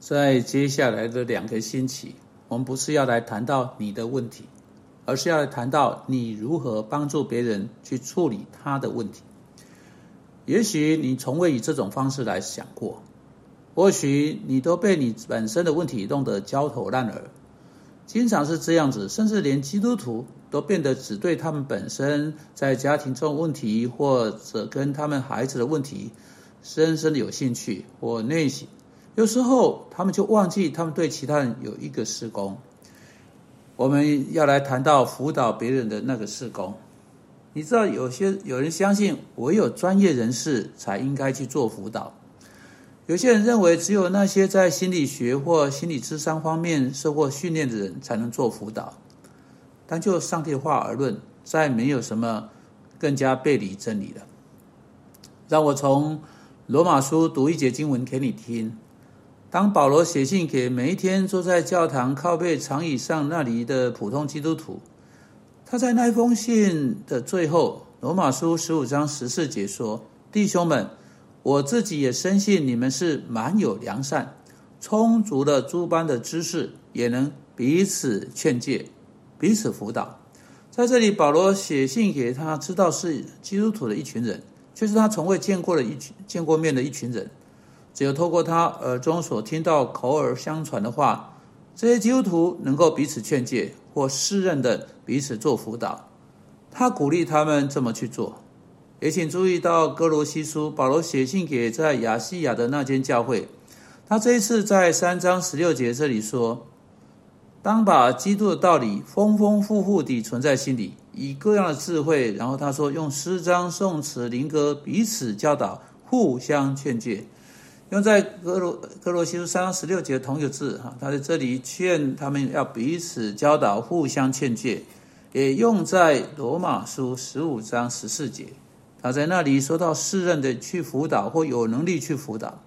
在接下来的两个星期，我们不是要来谈到你的问题，而是要来谈到你如何帮助别人去处理他的问题。也许你从未以这种方式来想过，或许你都被你本身的问题弄得焦头烂额，经常是这样子，甚至连基督徒都变得只对他们本身在家庭中问题，或者跟他们孩子的问题深深的有兴趣或内心。有时候他们就忘记他们对其他人有一个施工。我们要来谈到辅导别人的那个施工。你知道，有些有人相信唯有专业人士才应该去做辅导，有些人认为只有那些在心理学或心理智商方面受过训练的人才能做辅导。但就上帝的话而论，再没有什么更加背离真理了。让我从罗马书读一节经文给你听。当保罗写信给每一天坐在教堂靠背长椅上那里的普通基督徒，他在那封信的最后，《罗马书》十五章十四节说：“弟兄们，我自己也深信你们是蛮有良善，充足的诸般的知识，也能彼此劝诫、彼此辅导。”在这里，保罗写信给他知道是基督徒的一群人，却是他从未见过的一群、见过面的一群人。只有透过他耳中所听到口耳相传的话，这些基督徒能够彼此劝诫或适任的彼此做辅导。他鼓励他们这么去做。也请注意到哥罗西书，保罗写信给在亚细亚的那间教会。他这一次在三章十六节这里说：“当把基督的道理丰丰富富地存在心里，以各样的智慧。”然后他说：“用诗章、颂词、灵歌彼此教导，互相劝诫。”用在哥罗哥罗西书三章十六节同一个字哈，他在这里劝他们要彼此教导，互相劝诫，也用在罗马书十五章十四节，他在那里说到世人的去辅导或有能力去辅导。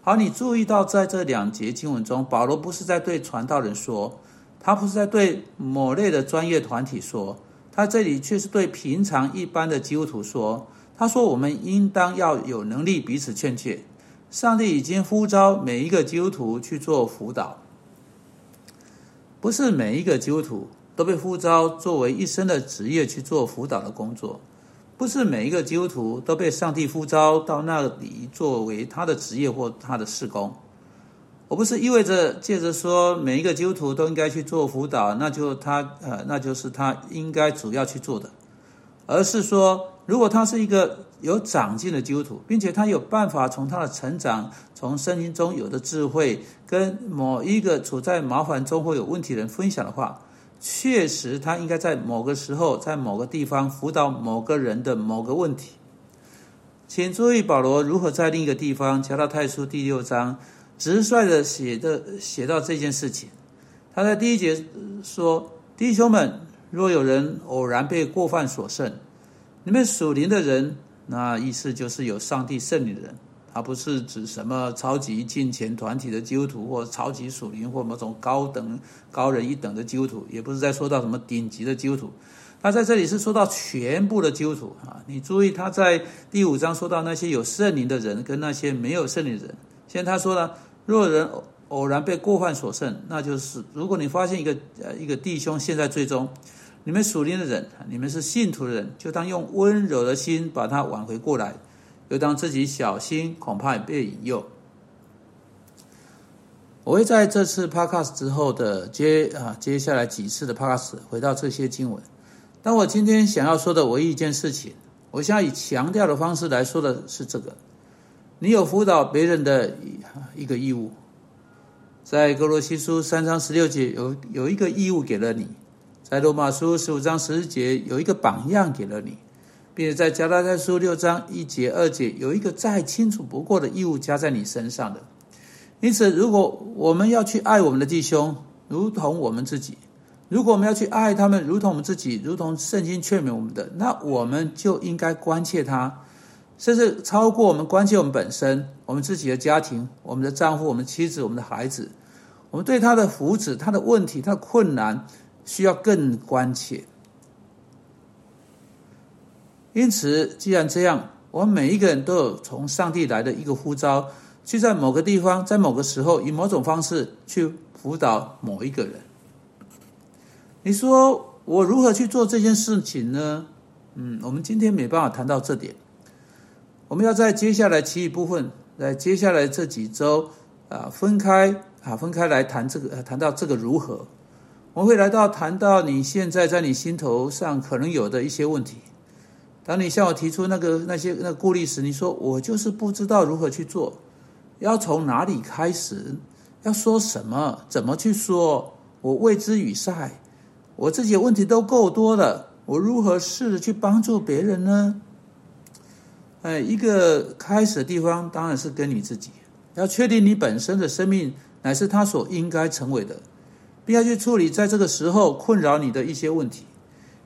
好，你注意到在这两节经文中，保罗不是在对传道人说，他不是在对某类的专业团体说，他这里却是对平常一般的基督徒说，他说我们应当要有能力彼此劝诫。上帝已经呼召每一个基督徒去做辅导，不是每一个基督徒都被呼召作为一生的职业去做辅导的工作，不是每一个基督徒都被上帝呼召到那里作为他的职业或他的事工。我不是意味着借着说每一个基督徒都应该去做辅导，那就他呃，那就是他应该主要去做的，而是说。如果他是一个有长进的基督徒，并且他有办法从他的成长、从圣经中有的智慧，跟某一个处在麻烦中或有问题的人分享的话，确实他应该在某个时候、在某个地方辅导某个人的某个问题。请注意保罗如何在另一个地方，加拉太书第六章直率的写的写到这件事情。他在第一节说：“弟兄们，若有人偶然被过犯所胜。”你们属灵的人，那意思就是有上帝圣灵的人，他不是指什么超级金钱团体的基督徒，或超级属灵或某种高等高人一等的基督徒，也不是在说到什么顶级的基督徒。他在这里是说到全部的基督徒啊！你注意他在第五章说到那些有圣灵的人跟那些没有圣灵的人。现在他说了，若人偶然被过犯所胜，那就是如果你发现一个呃一个弟兄现在最终。你们属灵的人，你们是信徒的人，就当用温柔的心把他挽回过来，又当自己小心，恐怕被引诱。我会在这次 podcast 之后的接啊接下来几次的 podcast 回到这些经文。但我今天想要说的唯一一件事情，我想以强调的方式来说的是这个：你有辅导别人的一个义务，在哥罗西书三章十六节有有一个义务给了你。在罗马书十五章十四节有一个榜样给了你，并且在加拉太书六章一节二节有一个再清楚不过的义务加在你身上的。因此，如果我们要去爱我们的弟兄，如同我们自己；如果我们要去爱他们，如同我们自己，如同圣经劝勉我们的，那我们就应该关切他，甚至超过我们关切我们本身，我们自己的家庭、我们的丈夫、我们妻子、我们的孩子，我们对他的福祉、他的问题、他的困难。需要更关切。因此，既然这样，我们每一个人都有从上帝来的一个呼召，去在某个地方，在某个时候，以某种方式去辅导某一个人。你说我如何去做这件事情呢？嗯，我们今天没办法谈到这点。我们要在接下来其余部分，在接下来这几周啊，分开啊，分开来谈这个，谈到这个如何。我会来到谈到你现在在你心头上可能有的一些问题。当你向我提出那个那些那顾虑时，你说我就是不知道如何去做。要从哪里开始？要说什么？怎么去说？我未知与赛，我自己的问题都够多了，我如何试着去帮助别人呢？哎，一个开始的地方当然是跟你自己，要确定你本身的生命乃是他所应该成为的，并要去处理在这个时候困扰你的一些问题。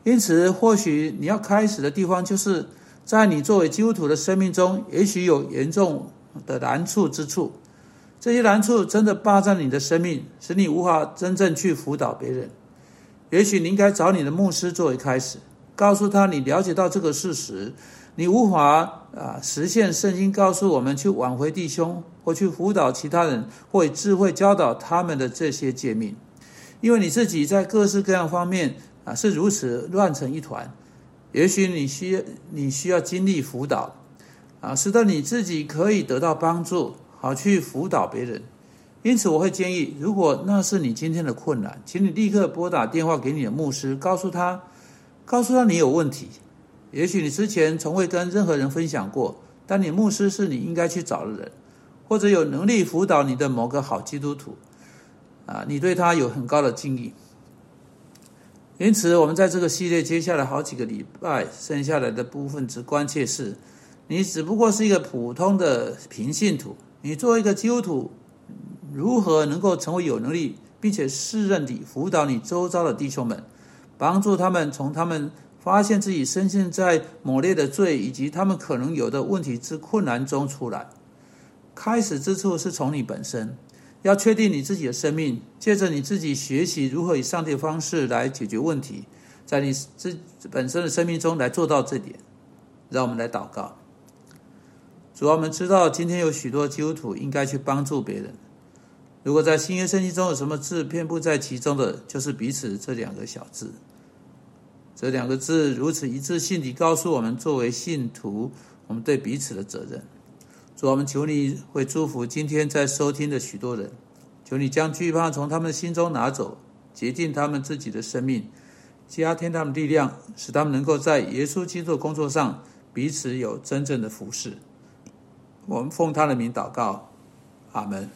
因此，或许你要开始的地方，就是在你作为基督徒的生命中，也许有严重。的难处之处，这些难处真的霸占你的生命，使你无法真正去辅导别人。也许你应该找你的牧师作为开始，告诉他你了解到这个事实，你无法啊实现圣经告诉我们去挽回弟兄，或去辅导其他人，或以智慧教导他们的这些诫命，因为你自己在各式各样方面啊是如此乱成一团。也许你需要你需要经历辅导。啊，使得你自己可以得到帮助，好去辅导别人。因此，我会建议，如果那是你今天的困难，请你立刻拨打电话给你的牧师，告诉他，告诉他你有问题。也许你之前从未跟任何人分享过，但你牧师是你应该去找的人，或者有能力辅导你的某个好基督徒。啊，你对他有很高的敬意。因此，我们在这个系列接下来好几个礼拜，剩下来的部分之关切是。你只不过是一个普通的平信徒，你作为一个基督徒，如何能够成为有能力并且适任地辅导你周遭的弟兄们，帮助他们从他们发现自己深陷在猛烈的罪以及他们可能有的问题之困难中出来？开始之处是从你本身，要确定你自己的生命，借着你自己学习如何以上帝的方式来解决问题，在你自本身的生命中来做到这点。让我们来祷告。主要我们知道，今天有许多基督徒应该去帮助别人。如果在新约圣经中有什么字遍布在其中的，就是彼此这两个小字。这两个字如此一致性地告诉我们，作为信徒，我们对彼此的责任。主，我们求你会祝福今天在收听的许多人，求你将惧怕从他们心中拿走，洁净他们自己的生命，加添他们力量，使他们能够在耶稣基督的工作上彼此有真正的服侍。我们奉他的名祷告，阿门。